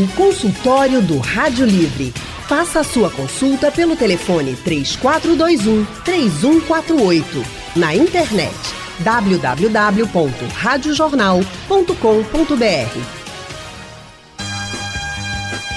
O consultório do Rádio Livre. Faça a sua consulta pelo telefone 3421 3148. Na internet www.radiojornal.com.br.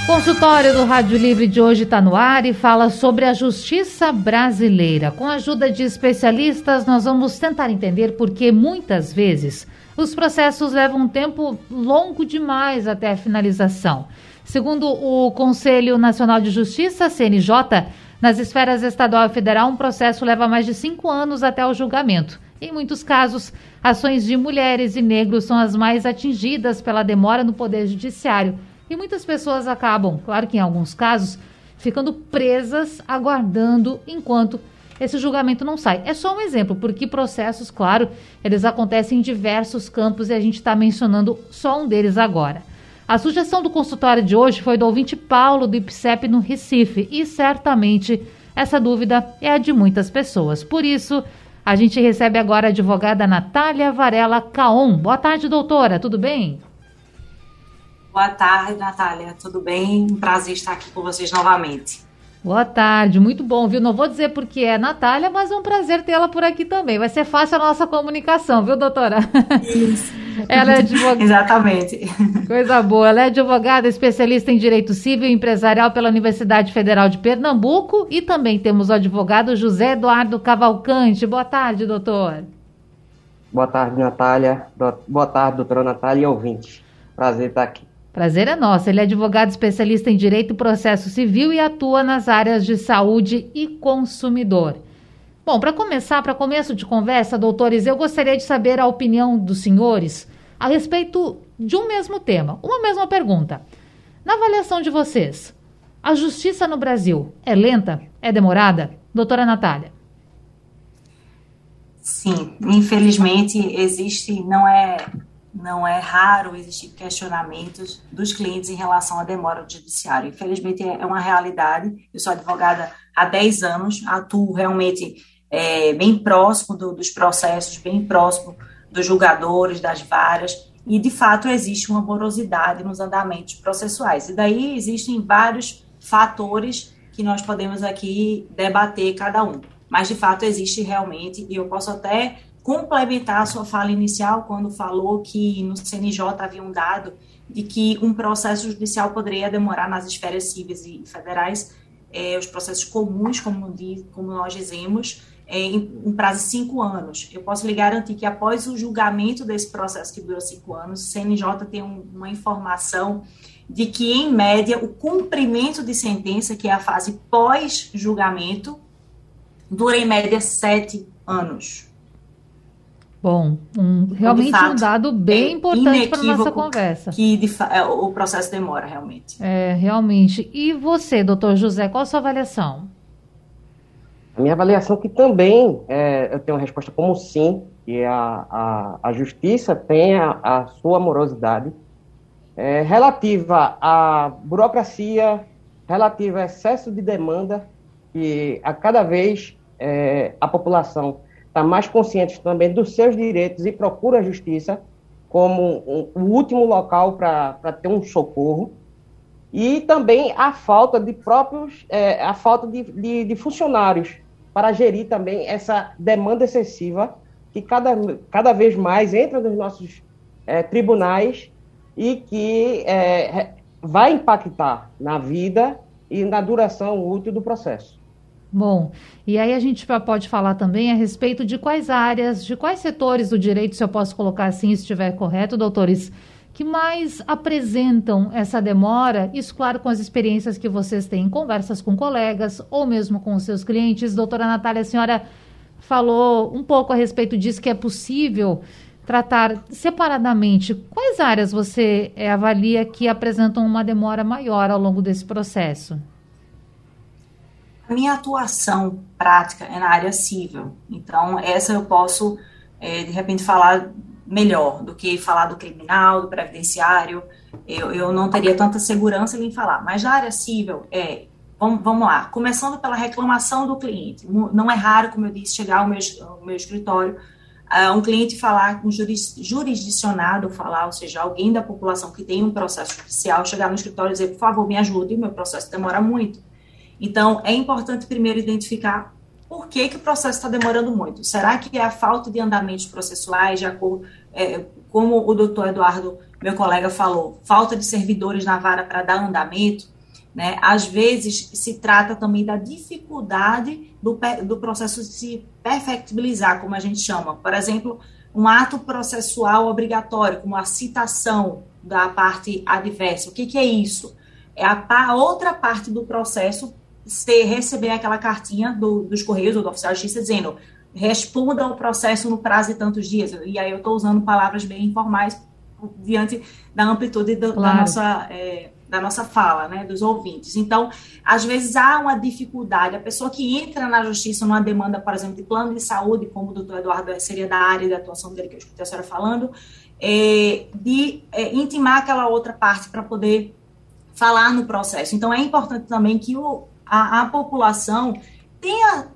Consultório do Rádio Livre de hoje está no ar e fala sobre a justiça brasileira. Com a ajuda de especialistas, nós vamos tentar entender por que muitas vezes os processos levam um tempo longo demais até a finalização. Segundo o Conselho Nacional de Justiça, CNJ, nas esferas estadual e federal, um processo leva mais de cinco anos até o julgamento. Em muitos casos, ações de mulheres e negros são as mais atingidas pela demora no Poder Judiciário e muitas pessoas acabam, claro que em alguns casos, ficando presas, aguardando enquanto esse julgamento não sai. É só um exemplo, porque processos, claro, eles acontecem em diversos campos e a gente está mencionando só um deles agora. A sugestão do consultório de hoje foi do ouvinte Paulo do IPSEP no Recife e certamente essa dúvida é a de muitas pessoas. Por isso, a gente recebe agora a advogada Natália Varela Caon. Boa tarde, doutora, tudo bem? Boa tarde, Natália. Tudo bem? Prazer estar aqui com vocês novamente. Boa tarde, muito bom, viu? Não vou dizer porque é Natália, mas é um prazer tê-la por aqui também. Vai ser fácil a nossa comunicação, viu, doutora? Isso. Ela é advogada. Exatamente. Coisa boa. Ela é advogada, especialista em direito civil e empresarial pela Universidade Federal de Pernambuco e também temos o advogado José Eduardo Cavalcante. Boa tarde, doutor. Boa tarde, Natália. Boa tarde, doutora Natália e ouvinte. Prazer estar aqui. Prazer é nosso. Ele é advogado especialista em direito e processo civil e atua nas áreas de saúde e consumidor. Bom, para começar, para começo de conversa, doutores, eu gostaria de saber a opinião dos senhores a respeito de um mesmo tema, uma mesma pergunta. Na avaliação de vocês, a justiça no Brasil é lenta? É demorada? Doutora Natália. Sim, infelizmente existe, não é não é raro existir questionamentos dos clientes em relação à demora do judiciário. Infelizmente, é uma realidade. Eu sou advogada há 10 anos, atuo realmente é, bem próximo do, dos processos, bem próximo dos julgadores, das varas, e de fato existe uma morosidade nos andamentos processuais. E daí existem vários fatores que nós podemos aqui debater cada um. Mas de fato existe realmente, e eu posso até complementar a sua fala inicial, quando falou que no CNJ havia um dado de que um processo judicial poderia demorar nas esferas civis e federais, é, os processos comuns, como, diz, como nós dizemos, é, em, em prazo de cinco anos. Eu posso lhe garantir que após o julgamento desse processo que durou cinco anos, o CNJ tem um, uma informação de que, em média, o cumprimento de sentença, que é a fase pós-julgamento, dura em média sete anos. Bom, um, realmente fato, um dado bem é importante para nossa conversa. Que de, é, o processo demora realmente. É, realmente. E você, doutor José, qual a sua avaliação? A minha avaliação que também é, eu tenho uma resposta como sim, que a, a, a justiça tem a, a sua morosidade é, relativa à burocracia, relativa ao excesso de demanda, que a cada vez é, a população está mais consciente também dos seus direitos e procura a justiça como um, o último local para ter um socorro e também a falta de próprios é, a falta de, de, de, funcionários para gerir também essa demanda excessiva que cada, cada vez mais entra nos nossos é, tribunais e que é, vai impactar na vida e na duração útil do processo. Bom, e aí a gente pode falar também a respeito de quais áreas, de quais setores do direito, se eu posso colocar assim, se estiver correto, doutores, que mais apresentam essa demora, isso claro com as experiências que vocês têm em conversas com colegas ou mesmo com os seus clientes. Doutora Natália, a senhora falou um pouco a respeito disso, que é possível tratar separadamente. Quais áreas você é, avalia que apresentam uma demora maior ao longo desse processo? A minha atuação prática é na área civil, então essa eu posso, é, de repente, falar melhor do que falar do criminal, do previdenciário, eu, eu não teria tanta segurança em falar, mas na área civil, é, vamos, vamos lá, começando pela reclamação do cliente, não é raro, como eu disse, chegar ao meu, ao meu escritório uh, um cliente falar com um juris, jurisdicionado, falar, ou seja, alguém da população que tem um processo judicial, chegar no escritório e dizer, por favor, me ajude, meu processo demora muito. Então, é importante primeiro identificar por que, que o processo está demorando muito. Será que é a falta de andamentos processuais, de acordo, é, como o doutor Eduardo, meu colega, falou, falta de servidores na vara para dar andamento? Né? Às vezes, se trata também da dificuldade do, do processo se perfectibilizar, como a gente chama. Por exemplo, um ato processual obrigatório, como a citação da parte adversa. O que, que é isso? É a, a, outra parte do processo ser, receber aquela cartinha do, dos Correios ou do oficial de justiça dizendo responda ao processo no prazo de tantos dias. E aí eu estou usando palavras bem informais diante da amplitude do, claro. da nossa... É, da nossa fala, né, dos ouvintes. Então, às vezes há uma dificuldade. A pessoa que entra na justiça numa demanda, por exemplo, de plano de saúde, como o doutor Eduardo seria da área de atuação dele, que eu escutei a senhora falando, é, de é, intimar aquela outra parte para poder falar no processo. Então, é importante também que o, a, a população tenha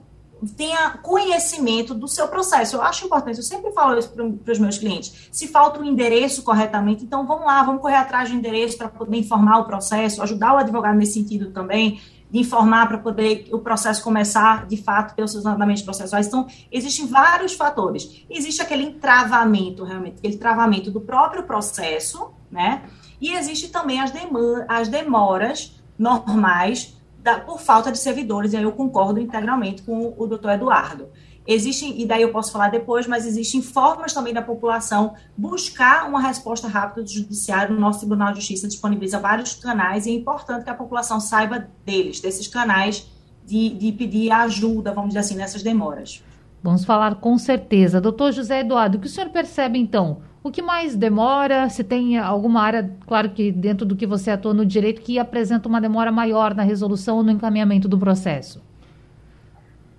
tenha conhecimento do seu processo. Eu acho importante, eu sempre falo isso para os meus clientes. Se falta o endereço corretamente, então vamos lá, vamos correr atrás do endereço para poder informar o processo, ajudar o advogado nesse sentido também, de informar para poder o processo começar de fato pelos seus andamentos processuais. Então, existem vários fatores. Existe aquele entravamento, realmente, aquele travamento do próprio processo, né? E existe também as, as demoras normais da, por falta de servidores, e aí eu concordo integralmente com o doutor Eduardo. Existem, e daí eu posso falar depois, mas existem formas também da população buscar uma resposta rápida do judiciário. O nosso Tribunal de Justiça disponibiliza vários canais e é importante que a população saiba deles, desses canais de, de pedir ajuda, vamos dizer assim, nessas demoras. Vamos falar com certeza. Doutor José Eduardo, o que o senhor percebe então? O que mais demora? Se tem alguma área, claro que dentro do que você atua no direito, que apresenta uma demora maior na resolução ou no encaminhamento do processo?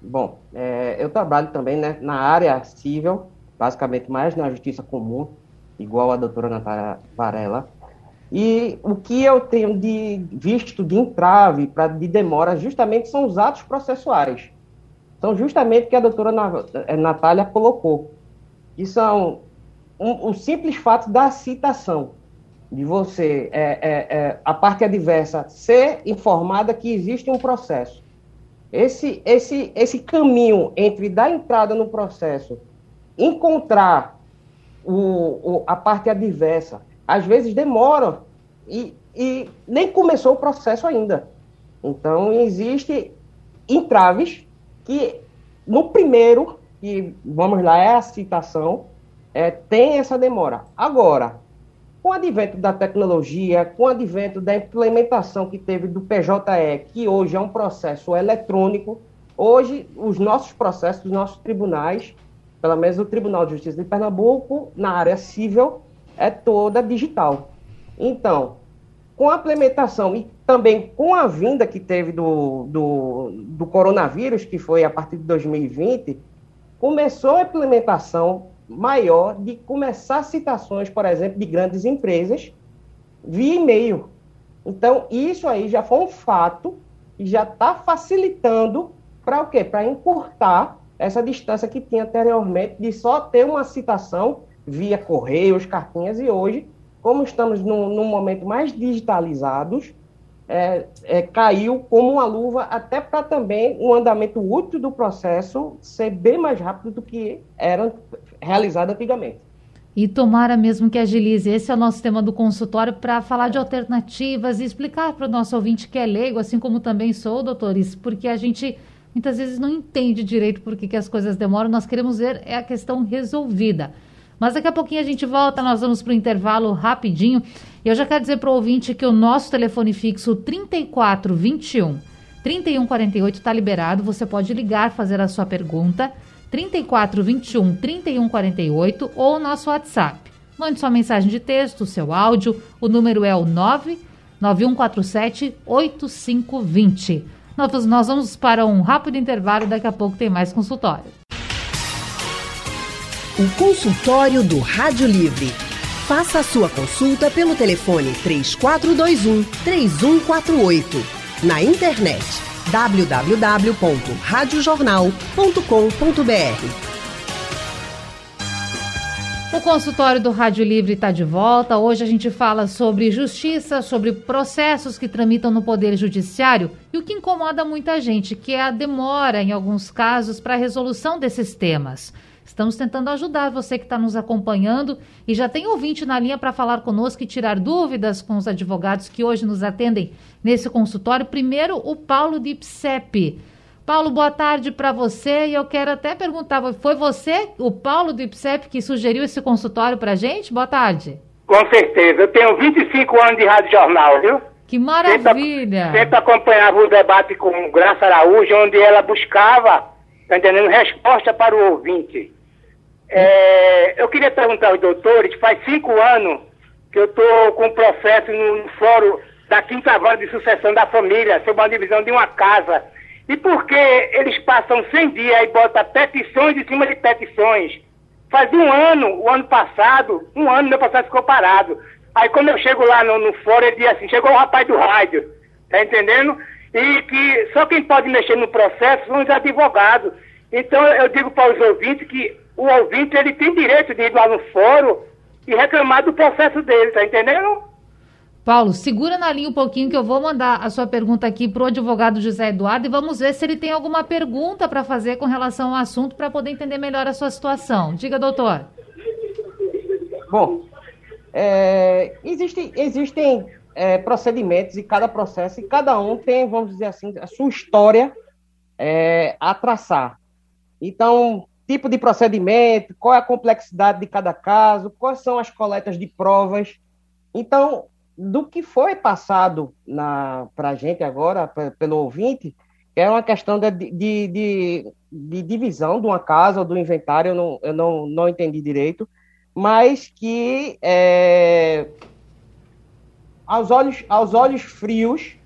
Bom, é, eu trabalho também né, na área civil, basicamente mais na justiça comum, igual a doutora Natália Varela. E o que eu tenho de visto de entrave para de demora justamente são os atos processuais. São justamente o que a doutora é, Natália colocou. Que são um, o simples fato da citação, de você, é, é, é, a parte adversa, ser informada que existe um processo. Esse, esse, esse caminho entre dar entrada no processo, encontrar o, o, a parte adversa, às vezes demora e, e nem começou o processo ainda. Então, existe entraves que, no primeiro, que vamos lá, é a citação, é, tem essa demora. Agora, com o advento da tecnologia, com o advento da implementação que teve do PJE, que hoje é um processo eletrônico, hoje os nossos processos, os nossos tribunais, pelo menos o Tribunal de Justiça de Pernambuco, na área civil, é toda digital. Então, com a implementação e também com a vinda que teve do, do, do coronavírus, que foi a partir de 2020, começou a implementação maior de começar citações, por exemplo, de grandes empresas via e-mail. Então, isso aí já foi um fato e já está facilitando para o quê? Para encurtar essa distância que tinha anteriormente de só ter uma citação via correios, cartinhas, e hoje, como estamos num, num momento mais digitalizados, é, é, caiu como uma luva, até para também o um andamento útil do processo ser bem mais rápido do que era realizado antigamente. E tomara mesmo que agilize. Esse é o nosso tema do consultório para falar de alternativas e explicar para o nosso ouvinte que é leigo, assim como também sou, doutores, porque a gente muitas vezes não entende direito por que, que as coisas demoram. Nós queremos ver é a questão resolvida. Mas daqui a pouquinho a gente volta, nós vamos para o intervalo rapidinho. E eu já quero dizer para o ouvinte que o nosso telefone fixo 3421 3148 está liberado. Você pode ligar, fazer a sua pergunta. 3421 3148 ou o nosso WhatsApp. Mande sua mensagem de texto, seu áudio. O número é o 99147 8520. Nós, nós vamos para um rápido intervalo daqui a pouco tem mais consultório. O consultório do Rádio Livre. Faça a sua consulta pelo telefone 3421 3148. Na internet www.radiojornal.com.br. O consultório do Rádio Livre está de volta. Hoje a gente fala sobre justiça, sobre processos que tramitam no Poder Judiciário e o que incomoda muita gente, que é a demora, em alguns casos, para a resolução desses temas. Estamos tentando ajudar você que está nos acompanhando e já tem ouvinte na linha para falar conosco e tirar dúvidas com os advogados que hoje nos atendem nesse consultório. Primeiro, o Paulo de Ipsep. Paulo, boa tarde para você. E eu quero até perguntar, foi você, o Paulo do IPSEP, que sugeriu esse consultório para gente? Boa tarde. Com certeza. Eu tenho 25 anos de rádio jornal, viu? Que maravilha! Sempre, sempre acompanhava o debate com Graça Araújo, onde ela buscava, tá entendendo, resposta para o ouvinte. É, eu queria perguntar aos doutores, faz cinco anos que eu estou com um processo no, fórum da quinta vara de sucessão da família, sobre uma divisão de uma casa e por que eles passam 100 dias e botam petições em cima de petições? Faz um ano, o ano passado, um ano meu processo ficou parado. Aí quando eu chego lá no, no fórum, ele diz assim, chegou o rapaz do rádio, tá entendendo? E que só quem pode mexer no processo são os advogados. Então eu digo para os ouvintes que o ouvinte ele tem direito de ir lá no fórum e reclamar do processo dele, tá entendendo? Paulo, segura na linha um pouquinho que eu vou mandar a sua pergunta aqui para o advogado José Eduardo e vamos ver se ele tem alguma pergunta para fazer com relação ao assunto para poder entender melhor a sua situação. Diga, doutor. Bom, é, existem, existem é, procedimentos e cada processo, e cada um tem, vamos dizer assim, a sua história é, a traçar. Então, tipo de procedimento, qual é a complexidade de cada caso, quais são as coletas de provas. Então, do que foi passado para a gente agora, pelo ouvinte, é uma questão de, de, de, de, divisão de uma casa ou do inventário, eu não, eu não, não entendi direito, mas que é, aos, olhos, aos olhos frios,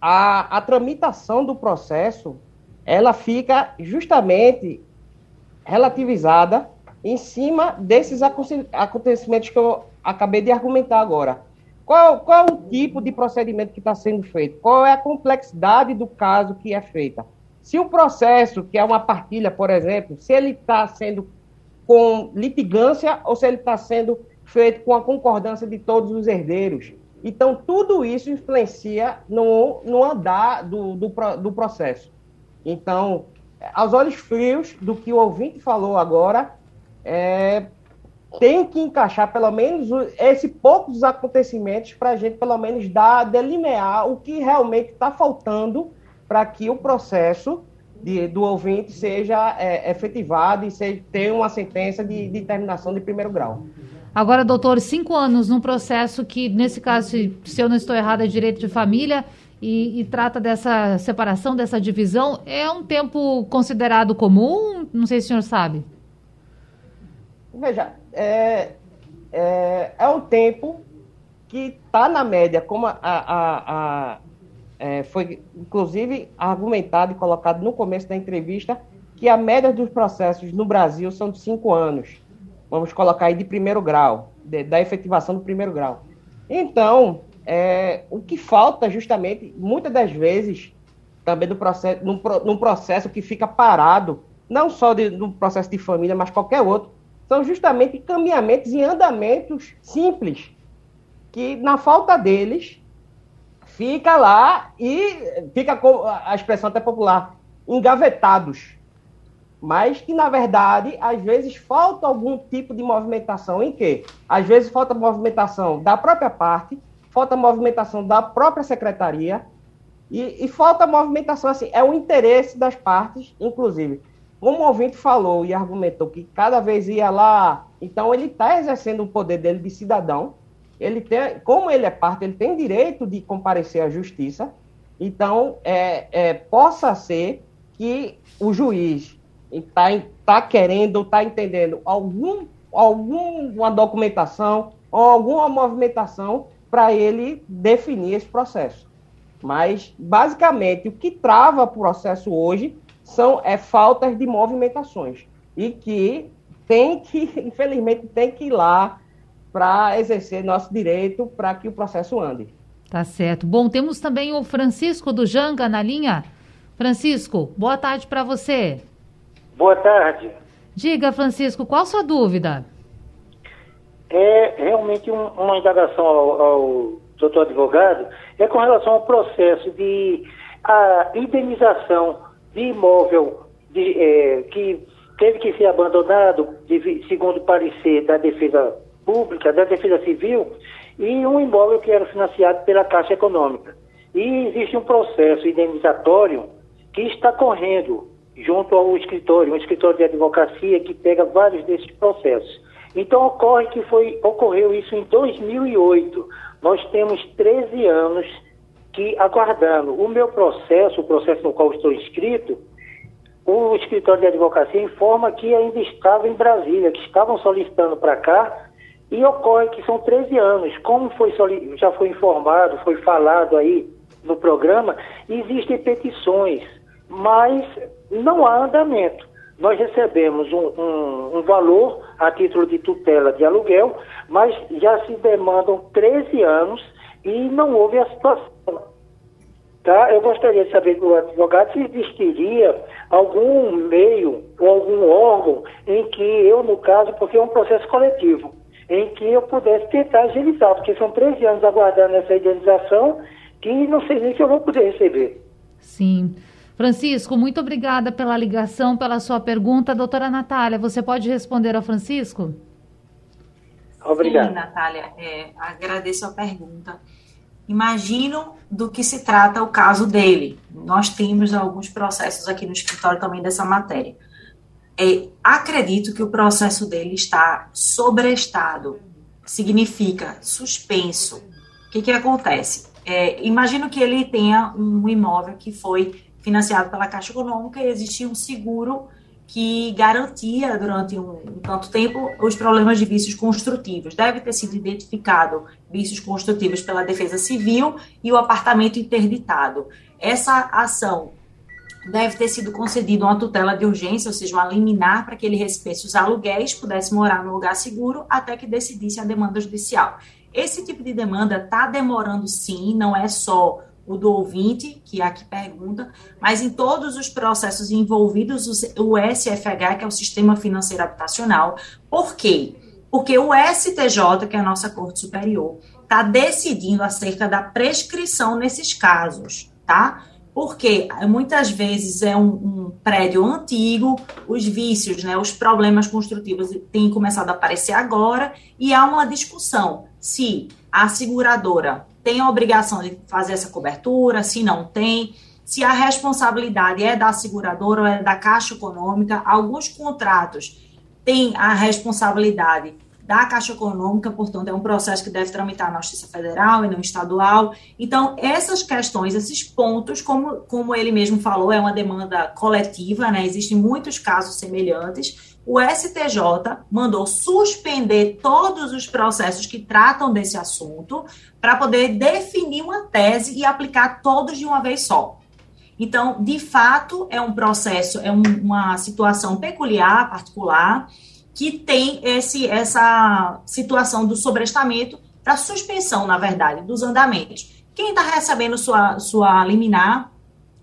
a, a tramitação do processo ela fica justamente relativizada em cima desses acontecimentos que eu acabei de argumentar agora. Qual, qual é o tipo de procedimento que está sendo feito? Qual é a complexidade do caso que é feita? Se o processo, que é uma partilha, por exemplo, se ele está sendo com litigância ou se ele está sendo feito com a concordância de todos os herdeiros. Então, tudo isso influencia no, no andar do, do, do processo. Então, aos olhos frios do que o ouvinte falou agora, é, tem que encaixar pelo menos esse pouco dos acontecimentos para a gente pelo menos dar, delinear o que realmente está faltando para que o processo de, do ouvinte seja é, efetivado e seja, tenha uma sentença de, de terminação de primeiro grau. Agora, doutor, cinco anos num processo que, nesse caso, se, se eu não estou errado, é direito de família e, e, trata dessa separação, dessa divisão, é um tempo considerado comum? Não sei se o senhor sabe. Veja, é, é, é um tempo que está na média, como a, a, a é, foi inclusive argumentado e colocado no começo da entrevista, que a média dos processos no Brasil são de cinco anos. Vamos colocar aí de primeiro grau, de, da efetivação do primeiro grau. Então, é, o que falta justamente, muitas das vezes, também do processo, num, num processo que fica parado, não só de, no processo de família, mas qualquer outro, são justamente caminhamentos e andamentos simples, que na falta deles fica lá e fica com a expressão até popular, engavetados. Mas que, na verdade, às vezes falta algum tipo de movimentação em que? Às vezes falta movimentação da própria parte, falta movimentação da própria secretaria e, e falta movimentação, assim, é o interesse das partes, inclusive como o ouvinte falou e argumentou que cada vez ia lá, então ele está exercendo o poder dele de cidadão. Ele tem, como ele é parte, ele tem direito de comparecer à justiça. Então, é, é possa ser que o juiz está tá querendo, está entendendo algum, alguma documentação ou alguma movimentação para ele definir esse processo. Mas, basicamente, o que trava o processo hoje são é, faltas de movimentações e que tem que, infelizmente, tem que ir lá para exercer nosso direito para que o processo ande. Tá certo. Bom, temos também o Francisco do Janga na linha. Francisco, boa tarde para você. Boa tarde. Diga, Francisco, qual sua dúvida? É realmente um, uma indagação ao, ao doutor advogado, é com relação ao processo de a indenização de imóvel de, é, que teve que ser abandonado, de, segundo parecer da Defesa Pública, da Defesa Civil, e um imóvel que era financiado pela Caixa Econômica. E existe um processo indenizatório que está correndo junto ao escritório, um escritório de advocacia que pega vários desses processos. Então ocorre que foi, ocorreu isso em 2008. Nós temos 13 anos que aguardando. O meu processo, o processo no qual estou inscrito, o escritório de advocacia informa que ainda estava em Brasília, que estavam solicitando para cá, e ocorre que são 13 anos. Como foi, já foi informado, foi falado aí no programa, existem petições, mas não há andamento. Nós recebemos um, um, um valor a título de tutela de aluguel, mas já se demandam 13 anos e não houve a situação. Tá? Eu gostaria de saber do advogado se existiria algum meio ou algum órgão em que eu, no caso, porque é um processo coletivo, em que eu pudesse tentar agilizar, porque são 13 anos aguardando essa indenização que não sei nem se eu vou poder receber. Sim. Francisco, muito obrigada pela ligação, pela sua pergunta. Doutora Natália, você pode responder ao Francisco? Obrigado. Sim, Natália, é, agradeço a pergunta. Imagino do que se trata o caso dele. Nós temos alguns processos aqui no escritório também dessa matéria. É, acredito que o processo dele está sobrestado, significa suspenso. O que, que acontece? É, imagino que ele tenha um imóvel que foi financiado pela Caixa Econômica e existia um seguro que garantia durante um, um, tanto tempo os problemas de vícios construtivos. Deve ter sido identificado vícios construtivos pela Defesa Civil e o apartamento interditado. Essa ação deve ter sido concedida uma tutela de urgência, ou seja, uma liminar para que ele recebesse os aluguéis, pudesse morar no lugar seguro até que decidisse a demanda judicial. Esse tipo de demanda está demorando sim, não é só o do ouvinte, que aqui pergunta, mas em todos os processos envolvidos, o SFH, que é o Sistema Financeiro Habitacional. Por quê? Porque o STJ, que é a nossa Corte Superior, está decidindo acerca da prescrição nesses casos, tá? Porque muitas vezes é um, um, prédio antigo, os vícios, né, os problemas construtivos têm começado a aparecer agora, e há uma discussão se a seguradora tem a obrigação de fazer essa cobertura, se não tem, se a responsabilidade é da seguradora ou é da Caixa Econômica. Alguns contratos têm a responsabilidade da Caixa Econômica, portanto, é um processo que deve tramitar na Justiça Federal e não estadual. Então, essas questões, esses pontos, como, como ele mesmo falou, é uma demanda coletiva, né? Existem muitos casos semelhantes o STJ mandou suspender todos os processos que tratam desse assunto para poder definir uma tese e aplicar todos de uma vez só. Então, de fato, é um processo, é um, uma situação peculiar, particular, que tem esse, essa situação do sobrestamento, da suspensão, na verdade, dos andamentos. Quem está recebendo sua, sua liminar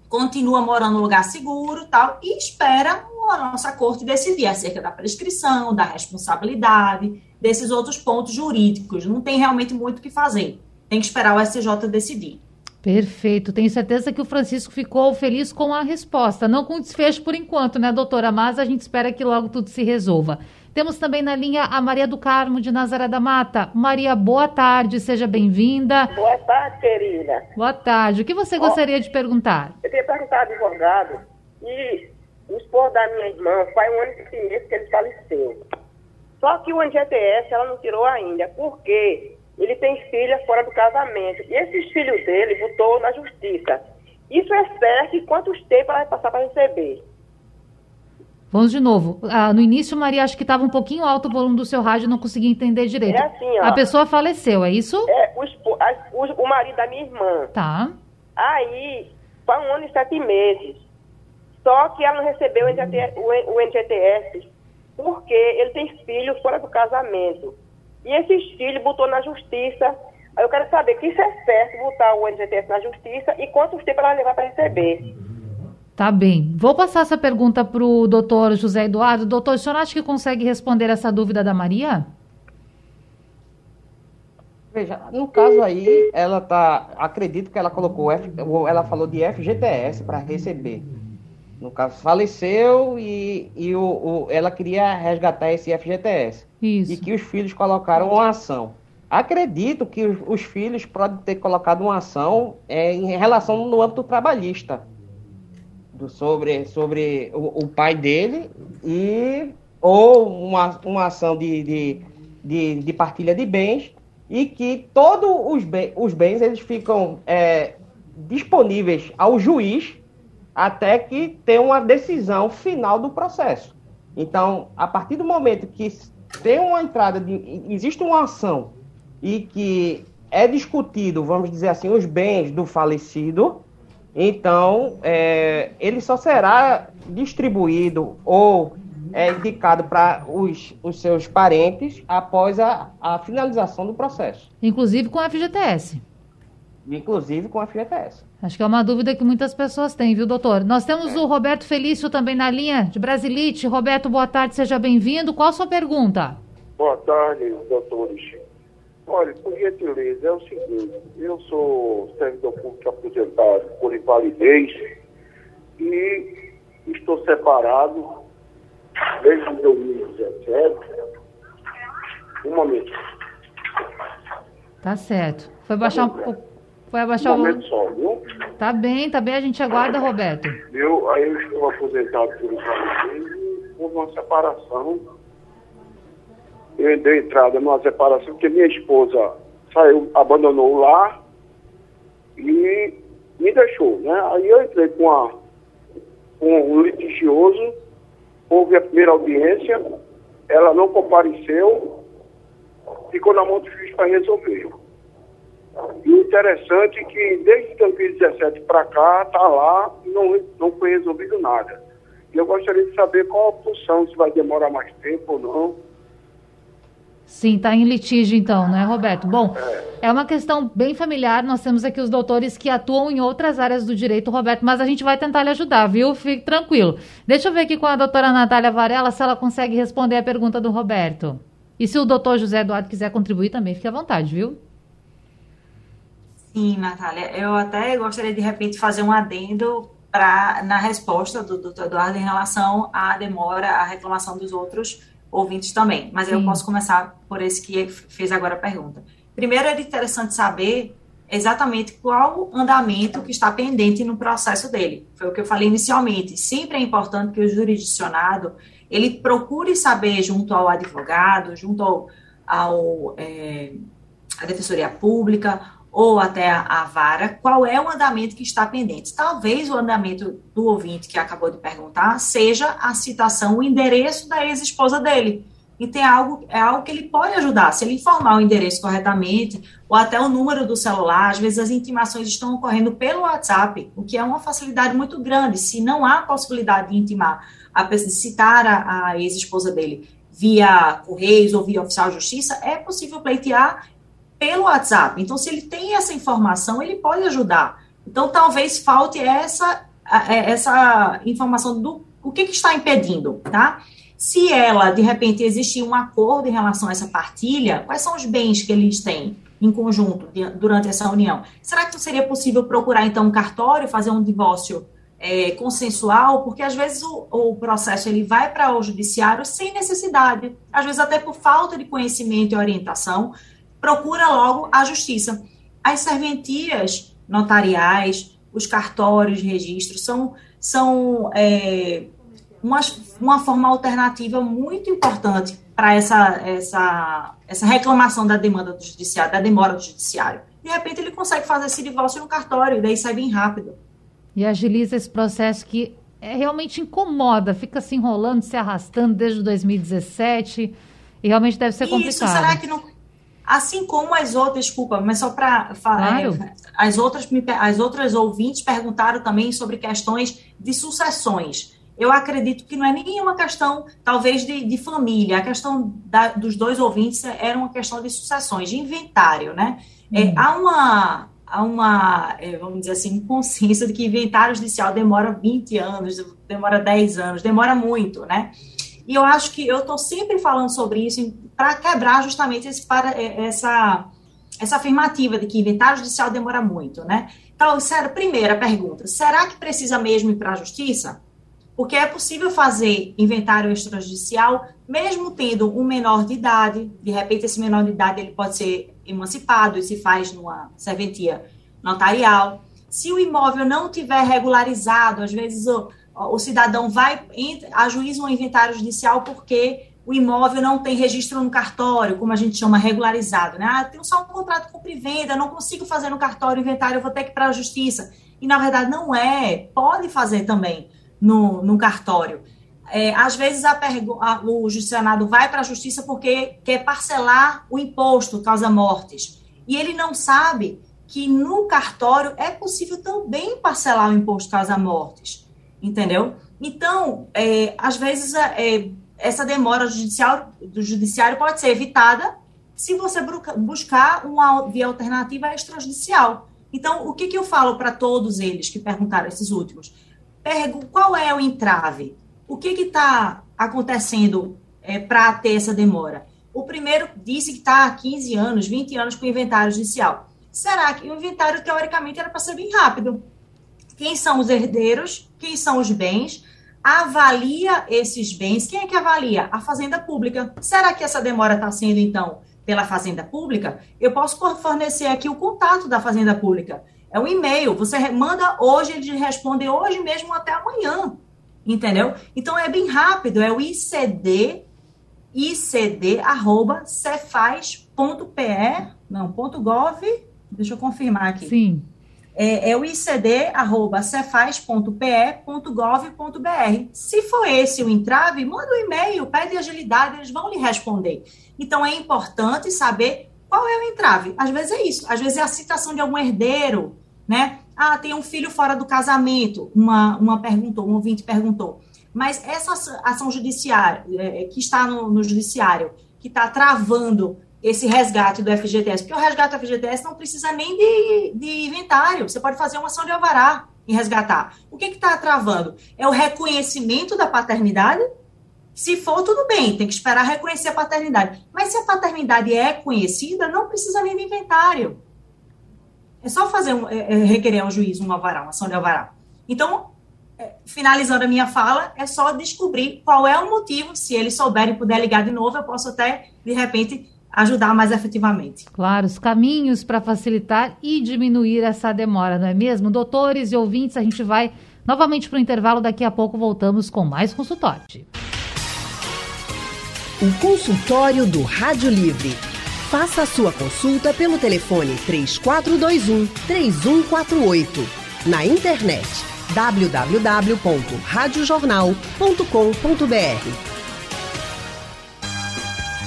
continua morando no lugar seguro tal, e espera a nossa corte decidir acerca da prescrição, da responsabilidade, desses outros pontos jurídicos. Não tem realmente muito o que fazer. Tem que esperar o STJ decidir. Perfeito. Tenho certeza que o Francisco ficou feliz com a resposta, não com desfecho por enquanto, né, doutora? Mas a gente espera que logo tudo se resolva. Temos também na linha a Maria do Carmo, de Nazaré da Mata. Maria, boa tarde, seja bem-vinda. Boa tarde, querida. Boa tarde. O que você gostaria de perguntar? Eu queria perguntar ao advogado e o esposo da minha irmã faz um ano e mês que ele faleceu. Só que o NGTS ela não tirou ainda, porque ele tem filha fora do casamento. E esses filhos dele botou na justiça. Isso é certo e quantos tempos ela vai passar para receber? Vamos de novo. Ah, no início, Maria, acho que estava um pouquinho alto o volume do seu rádio, não consegui entender direito. É assim, ó. A pessoa faleceu, é isso? É, o, o, o marido da minha irmã. Tá. Aí, foi um ano e sete meses. Só que ela não recebeu o NGTS, o NGTS porque ele tem filhos fora do casamento. E esses filhos botou na justiça. Aí eu quero saber que isso é certo, botar o NGTS na justiça e quanto tempo ela vai levar para receber. Tá bem. Vou passar essa pergunta para o doutor José Eduardo. Doutor, o senhor acha que consegue responder essa dúvida da Maria? Veja, no caso aí, ela tá. Acredito que ela colocou F, ela falou de FGTS para receber. No caso, faleceu e, e o, o, ela queria resgatar esse FGTS. Isso. E que os filhos colocaram uma ação. Acredito que os, os filhos podem ter colocado uma ação é, em relação no âmbito trabalhista. Do, sobre sobre o, o, pai dele e ou uma, uma ação de, de, de, de partilha de bens e que todos os, bens, os bens eles ficam é, disponíveis ao juiz até que tenha uma decisão final do processo. Então, a partir do momento que tem uma entrada, de, existe uma ação e que é discutido, vamos dizer assim, os bens do falecido, então é, ele só será distribuído ou é indicado para os, os seus parentes após a, a finalização do processo. Inclusive com a FGTS. Inclusive com a FGTS. Acho que é uma dúvida que muitas pessoas têm, viu, doutor? Nós temos é. o Roberto Felício também na linha de Brasilite. Roberto, boa tarde, seja bem-vindo. Qual a sua pergunta? Boa tarde, doutores. Olha, por gentileza, é o seguinte, eu sou servidor público aposentado por invalidez e estou separado desde 2017. Um momento. Tá certo. Foi baixar um pouco. Foi abaixar um momento o. Só, viu? Tá bem, tá bem, a gente aguarda, Roberto. Eu, aí eu estou aposentado por invalidez e houve uma separação. Eu dei entrada numa separação porque minha esposa saiu, abandonou o lar e me deixou, né? Aí eu entrei com, a, com um litigioso houve a primeira audiência, ela não compareceu, ficou na mão do juiz para resolver. E o interessante é que desde 2017 para cá, está lá não, não foi resolvido nada. E eu gostaria de saber qual a função, se vai demorar mais tempo ou não. Sim, está em litígio então, né, Roberto? Bom, é. é. uma questão bem familiar. Nós temos aqui os doutores que atuam em outras áreas do direito, Roberto, mas a gente vai tentar lhe ajudar, viu? Fique tranquilo. Deixa eu ver aqui com a doutora Natália Varela se ela consegue responder a pergunta do Roberto. E se o doutor José Eduardo quiser contribuir também, fique à vontade, viu? Sim, Natália. Eu até gostaria de repente fazer um adendo pra, na resposta do doutor Eduardo em relação à demora, à reclamação dos outros ouvintes também, mas eu posso começar por esse que fez agora a pergunta. Primeiro, é interessante saber exatamente qual o andamento que está pendente no processo dele. Foi o que eu falei inicialmente. Sempre é importante que o jurisdicionado ele procure saber junto ao advogado, junto ao, ao é, a defensoria pública ou até a, a, vara, qual é o andamento que está pendente. Talvez o andamento do ouvinte que acabou de perguntar seja a citação, o endereço da ex-esposa dele. E tem algo, é algo que ele pode ajudar. Se ele informar o endereço corretamente, ou até o número do celular, às vezes as intimações estão ocorrendo pelo WhatsApp, o que é uma facilidade muito grande. Se não há possibilidade de intimar, a, de citar a, a ex-esposa dele via Correios ou via Oficial de Justiça, é possível pleitear pelo WhatsApp. Então, se ele tem essa informação, ele pode ajudar. Então, talvez falte essa, é, essa informação do o que, que está impedindo, tá? Se ela, de repente, existir um acordo em relação a essa partilha, quais são os bens que eles têm em conjunto de, durante essa união? Será que seria possível procurar, então, um cartório, fazer um divórcio é, consensual? Porque, às vezes, o, o processo ele vai para o judiciário sem necessidade, às vezes até por falta de conhecimento e orientação, procura logo a justiça. As serventias notariais, os cartórios de registro são, são é, uma, uma forma alternativa muito importante para essa, essa, essa reclamação da demanda do judiciário, da demora do judiciário. De repente ele consegue fazer esse divórcio no cartório, e daí sai bem rápido. E agiliza esse processo que é, realmente incomoda, fica se enrolando, se arrastando desde 2017 e realmente deve ser Isso, complicado. Será que não Assim como as outras, desculpa, mas só para falar, claro. É, as outras as outras ouvintes perguntaram também sobre questões de sucessões. Eu acredito que não é nenhuma questão, talvez, de, de família. A questão da, dos dois ouvintes era uma questão de sucessões, de inventário, né? É, uhum. há uma, há uma, é, vamos dizer assim, um consenso de que inventário judicial demora 20 anos, demora 10 anos, demora muito, né? E eu acho que eu estou sempre falando sobre isso para quebrar justamente esse, para, é, essa, essa afirmativa de que inventário judicial demora muito, né? Então, sério, primeira pergunta: será que precisa mesmo ir para a justiça? Porque é possível fazer inventário extrajudicial mesmo tendo um menor de idade, de repente esse menor de idade ele pode ser emancipado e se faz numa serventia notarial. Se o imóvel não tiver regularizado, às vezes o, o cidadão vai a juízo um inventário judicial porque o imóvel não tem registro no cartório, como a gente chama regularizado, né? Ah, tenho só um contrato compra e venda, não consigo fazer no cartório inventário, eu vou ter que ir para a justiça. E na verdade não é, pode fazer também no, no cartório. É, às vezes a a, o justiçado vai para a justiça porque quer parcelar o imposto causa mortes. E ele não sabe que no cartório é possível também parcelar o imposto causa mortes. Entendeu? Então, é, às vezes, é, essa demora judicial, do judiciário pode ser evitada se você buscar uma via alternativa extrajudicial. Então, o que, que eu falo para todos eles que perguntaram, esses últimos? Pergo, qual é o entrave? O que está acontecendo é, para ter essa demora? O primeiro disse que está há 15 anos, 20 anos com inventário judicial. Será que o inventário, teoricamente, era para ser bem rápido? Quem são os herdeiros? Quem são os bens? Avalia esses bens. Quem é que avalia? A Fazenda Pública. Será que essa demora está sendo, então, pela Fazenda Pública? Eu posso fornecer aqui o contato da Fazenda Pública. É um e-mail. Você manda hoje, ele responde hoje mesmo até amanhã entendeu? Então é bem rápido, é o ICD, ICD, arroba, cefaz.pe, não, ponto .gov, deixa eu confirmar aqui. Sim. É, é o ICD, arroba, cefaz.pe.gov.br. Se for esse o entrave, manda um e-mail, pede agilidade, eles vão lhe responder. Então é importante saber qual é o entrave. Às vezes é isso, às vezes é a citação de algum herdeiro, né? Ah, tem um filho fora do casamento, uma, uma perguntou, um ouvinte perguntou. Mas essa ação judiciária, é, que está no, no judiciário, que está travando esse resgate do FGTS, porque o resgate do FGTS não precisa nem de, de inventário, você pode fazer uma ação de alvará em resgatar. O que está travando? É o reconhecimento da paternidade? Se for, tudo bem, tem que esperar reconhecer a paternidade. Mas se a paternidade é conhecida, não precisa nem de inventário. É só fazer um, é, é, requerer ao juiz uma alvará, uma ação de alvará. Então, é, finalizando a minha fala, é só descobrir qual é o motivo. Se ele souber e puder ligar de novo, eu posso até, de repente, ajudar mais efetivamente. Claro, os caminhos para facilitar e diminuir essa demora, não é mesmo? Doutores e ouvintes, a gente vai novamente para o intervalo. Daqui a pouco voltamos com mais consultório. O consultório do Rádio Livre. Faça a sua consulta pelo telefone 3421 3148. Na internet www.radiojornal.com.br.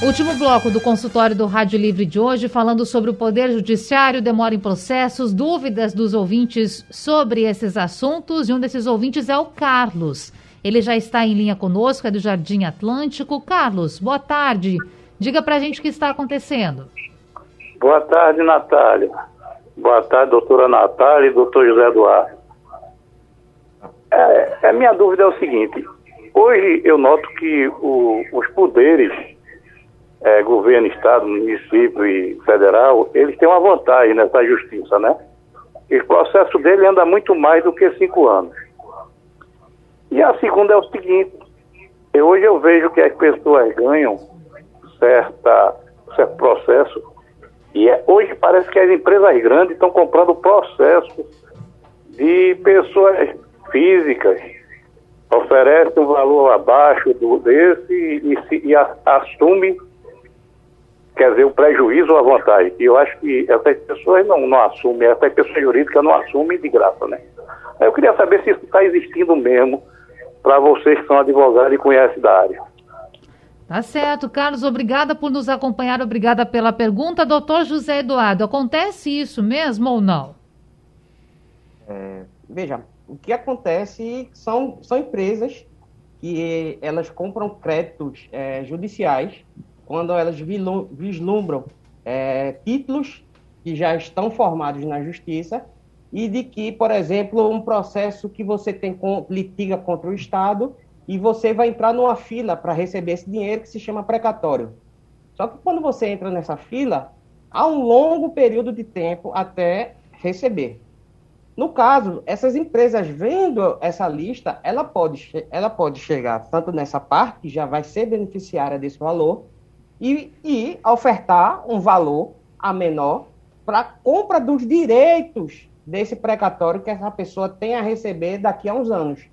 Último bloco do consultório do Rádio Livre de hoje, falando sobre o Poder Judiciário, demora em processos, dúvidas dos ouvintes sobre esses assuntos. E um desses ouvintes é o Carlos. Ele já está em linha conosco, é do Jardim Atlântico. Carlos, boa tarde. Diga para a gente o que está acontecendo. Boa tarde, Natália. Boa tarde, doutora Natália e doutor José Eduardo. É, a minha dúvida é o seguinte: hoje eu noto que o, os poderes, é, governo, estado, município e federal, eles têm uma vantagem nessa justiça, né? E o processo dele anda muito mais do que cinco anos. E a segunda é o seguinte: hoje eu vejo que as pessoas ganham certa, certo processo. E é, hoje parece que as empresas grandes estão comprando processos de pessoas físicas, oferecem um valor abaixo do, desse e, e, e assume, quer dizer, o prejuízo ou a vantagem. E eu acho que essas pessoas não, não assumem, essas pessoas jurídicas não assumem de graça, né? Eu queria saber se isso está existindo mesmo para vocês que são advogados e conhecem da área. Tá certo, Carlos, obrigada por nos acompanhar, obrigada pela pergunta. Doutor José Eduardo, acontece isso mesmo ou não? É, veja, o que acontece são, são empresas que elas compram créditos é, judiciais quando elas vislumbram é, títulos que já estão formados na justiça e de que, por exemplo, um processo que você tem com, litiga contra o Estado e você vai entrar numa fila para receber esse dinheiro que se chama precatório. Só que quando você entra nessa fila, há um longo período de tempo até receber. No caso, essas empresas vendo essa lista, ela pode, ela pode chegar tanto nessa parte, que já vai ser beneficiária desse valor, e, e ofertar um valor a menor para compra dos direitos desse precatório que essa pessoa tem a receber daqui a uns anos.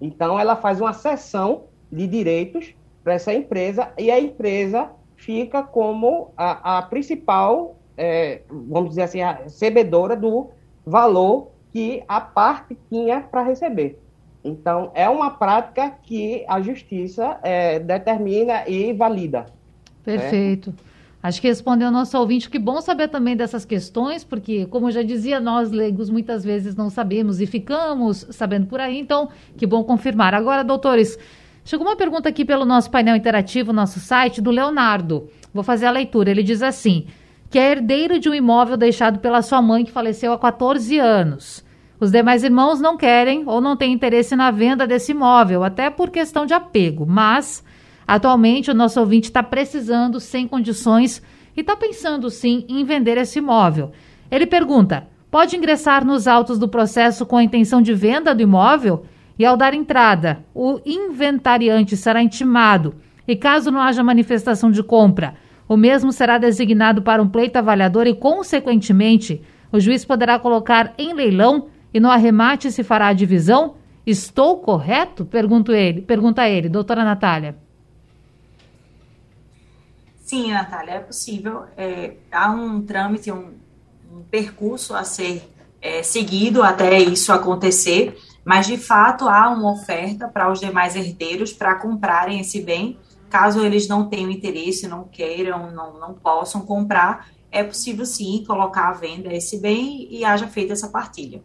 Então, ela faz uma cessão de direitos para essa empresa e a empresa fica como a, a principal, é, vamos dizer assim, a recebedora do valor que a parte tinha para receber. Então, é uma prática que a justiça é, determina e valida. Perfeito. Acho que respondeu o nosso ouvinte. Que bom saber também dessas questões, porque, como já dizia, nós leigos muitas vezes não sabemos e ficamos sabendo por aí. Então, que bom confirmar. Agora, doutores, chegou uma pergunta aqui pelo nosso painel interativo, nosso site, do Leonardo. Vou fazer a leitura. Ele diz assim: que é herdeiro de um imóvel deixado pela sua mãe que faleceu há 14 anos. Os demais irmãos não querem ou não têm interesse na venda desse imóvel, até por questão de apego, mas Atualmente, o nosso ouvinte está precisando, sem condições, e está pensando sim em vender esse imóvel. Ele pergunta: pode ingressar nos autos do processo com a intenção de venda do imóvel? E ao dar entrada, o inventariante será intimado. E caso não haja manifestação de compra, o mesmo será designado para um pleito avaliador e, consequentemente, o juiz poderá colocar em leilão e no arremate se fará a divisão? Estou correto? Pergunto ele, pergunta ele, doutora Natália. Sim, Natália, é possível. É, há um trâmite, um, um percurso a ser é, seguido até isso acontecer, mas de fato há uma oferta para os demais herdeiros para comprarem esse bem. Caso eles não tenham interesse, não queiram, não, não possam comprar, é possível sim colocar à venda esse bem e haja feita essa partilha.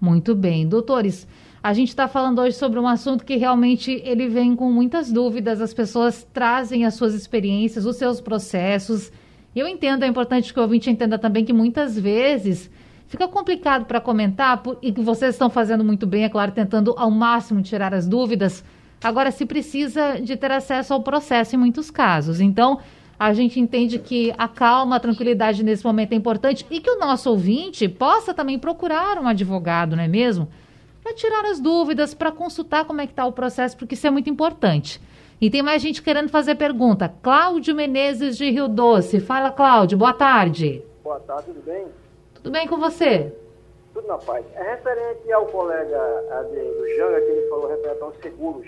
Muito bem, doutores. A gente está falando hoje sobre um assunto que realmente ele vem com muitas dúvidas. As pessoas trazem as suas experiências, os seus processos. Eu entendo, é importante que o ouvinte entenda também que muitas vezes fica complicado para comentar por, e que vocês estão fazendo muito bem, é claro, tentando ao máximo tirar as dúvidas. Agora, se precisa de ter acesso ao processo em muitos casos. Então, a gente entende que a calma, a tranquilidade nesse momento é importante e que o nosso ouvinte possa também procurar um advogado, não é mesmo? para tirar as dúvidas, para consultar como é que está o processo, porque isso é muito importante. E tem mais gente querendo fazer pergunta. Cláudio Menezes de Rio Doce. Fala, Cláudio. Boa tarde. Boa tarde, tudo bem? Tudo bem com você? Tudo na paz. É referente ao colega do Janga, que ele falou referente aos seguros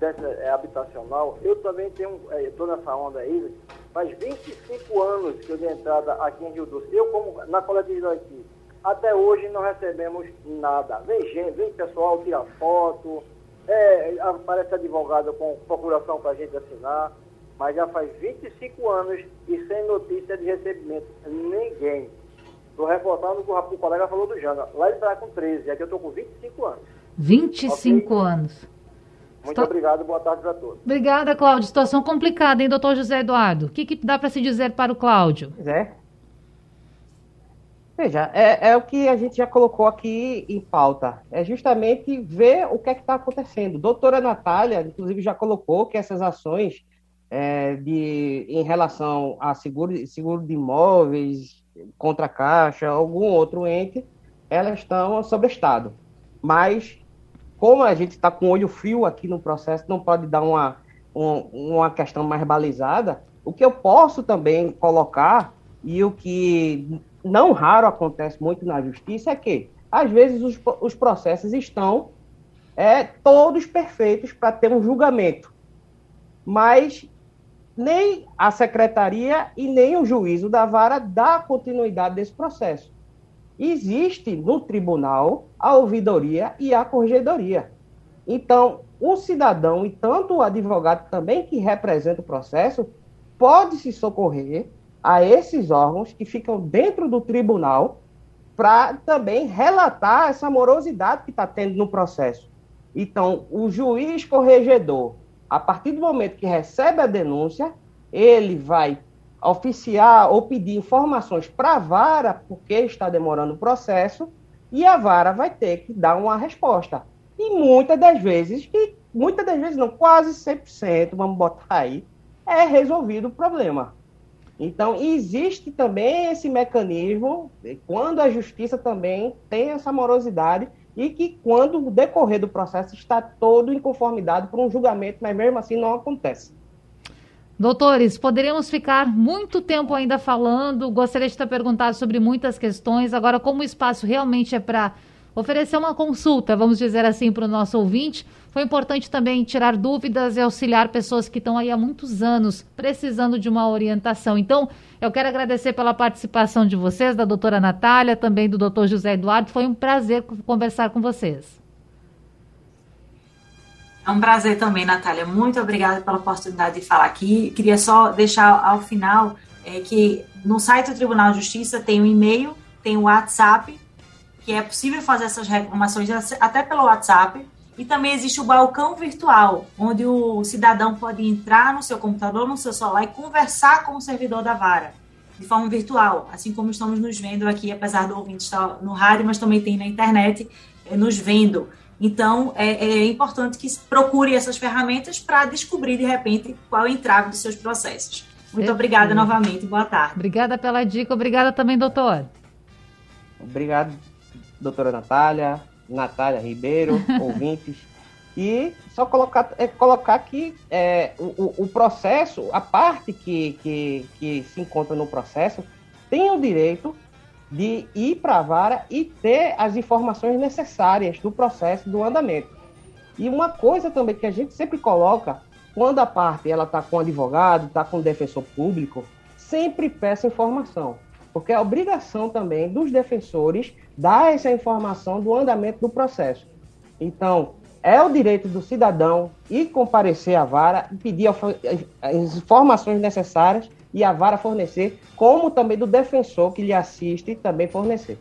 dessa, é, habitacional. Eu também tenho, estou é, nessa onda aí. Faz 25 anos que eu dei entrada aqui em Rio Doce. Eu, como na coletividade aqui, até hoje não recebemos nada. Vem gente, vem pessoal, tira foto, é, aparece advogado com procuração para a gente assinar, mas já faz 25 anos e sem notícia de recebimento. Ninguém. Estou reportando que o colega falou do Janga. Lá ele está com 13, aqui eu estou com 25 anos. 25 okay? anos. Muito Estou... obrigado, boa tarde a todos. Obrigada, Cláudio. Situação complicada, hein, doutor José Eduardo? O que, que dá para se dizer para o Cláudio? É, Veja, é, é, o que a gente já colocou aqui em pauta. É justamente ver o que é que está acontecendo. Doutora Natália, inclusive, já colocou que essas ações é, de, em relação a seguro, seguro de imóveis, contra a Caixa, algum outro ente, elas estão sobre Estado. Mas, como a gente está com olho frio aqui no processo, não pode dar uma, um, uma questão mais balizada, o que eu posso também colocar, e o que não raro acontece muito na justiça é que, às vezes, os, os processos estão é, todos perfeitos para ter um julgamento, mas nem a secretaria e nem o juízo da vara dá continuidade desse processo. Existe no tribunal a ouvidoria e a corregedoria. Então, o cidadão e tanto o advogado também que representa o processo pode se socorrer a esses órgãos que ficam dentro do tribunal para também relatar essa morosidade que está tendo no processo. Então, o juiz corregedor, a partir do momento que recebe a denúncia, ele vai oficiar ou pedir informações para a vara porque está demorando o processo e a vara vai ter que dar uma resposta. E muitas das vezes, e muitas das vezes não, quase 100%, vamos botar aí, é resolvido o problema. Então, existe também esse mecanismo, quando a justiça também tem essa morosidade, e que quando o decorrer do processo está todo em conformidade para um julgamento, mas mesmo assim não acontece. Doutores, poderíamos ficar muito tempo ainda falando, gostaria de ter perguntado sobre muitas questões. Agora, como o espaço realmente é para oferecer uma consulta, vamos dizer assim, para o nosso ouvinte, foi importante também tirar dúvidas e auxiliar pessoas que estão aí há muitos anos precisando de uma orientação. Então, eu quero agradecer pela participação de vocês, da doutora Natália, também do doutor José Eduardo. Foi um prazer conversar com vocês. É um prazer também, Natália. Muito obrigada pela oportunidade de falar aqui. Queria só deixar ao final é, que no site do Tribunal de Justiça tem um e-mail, tem o um WhatsApp, que é possível fazer essas reclamações até pelo WhatsApp e também existe o balcão virtual, onde o cidadão pode entrar no seu computador, no seu celular e conversar com o servidor da vara, de forma virtual, assim como estamos nos vendo aqui, apesar do ouvinte estar no rádio, mas também tem na internet, é, nos vendo. Então, é, é importante que procure essas ferramentas para descobrir, de repente, qual é o entrave dos seus processos. Muito obrigada novamente, boa tarde. Obrigada pela dica, obrigada também, doutor. Obrigado, doutora Natália, Natália Ribeiro, ouvintes. E só colocar, é, colocar que é, o, o processo, a parte que, que, que se encontra no processo, tem o direito de ir para a vara e ter as informações necessárias do processo, do andamento. E uma coisa também que a gente sempre coloca, quando a parte ela está com o advogado, está com o defensor público, sempre peça informação, porque é obrigação também dos defensores dar essa informação do andamento do processo. Então, é o direito do cidadão ir comparecer à vara e pedir as informações necessárias e a vara fornecer, como também do defensor que lhe assiste também fornecer.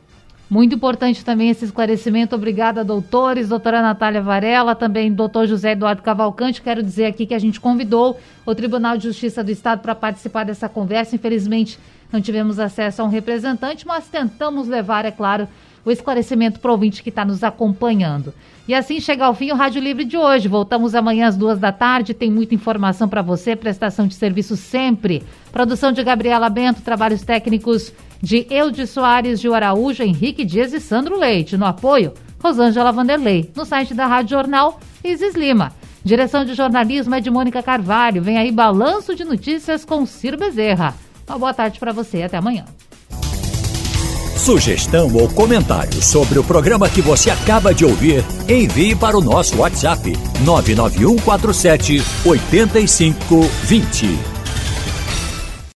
Muito importante também esse esclarecimento. Obrigada, doutores, doutora Natália Varela, também doutor José Eduardo Cavalcante. Quero dizer aqui que a gente convidou o Tribunal de Justiça do Estado para participar dessa conversa. Infelizmente, não tivemos acesso a um representante, mas tentamos levar, é claro, o esclarecimento para o ouvinte que está nos acompanhando. E assim chega ao fim o Rádio Livre de hoje. Voltamos amanhã às duas da tarde. Tem muita informação para você, prestação de serviço sempre. Produção de Gabriela Bento, trabalhos técnicos de Eude Soares, Gil Araújo, Henrique Dias e Sandro Leite. No apoio, Rosângela Vanderlei. No site da Rádio Jornal, Isis Lima. Direção de jornalismo é de Mônica Carvalho. Vem aí Balanço de Notícias com Ciro Bezerra. Uma boa tarde para você. Até amanhã. Sugestão ou comentário sobre o programa que você acaba de ouvir, envie para o nosso WhatsApp 99147 8520.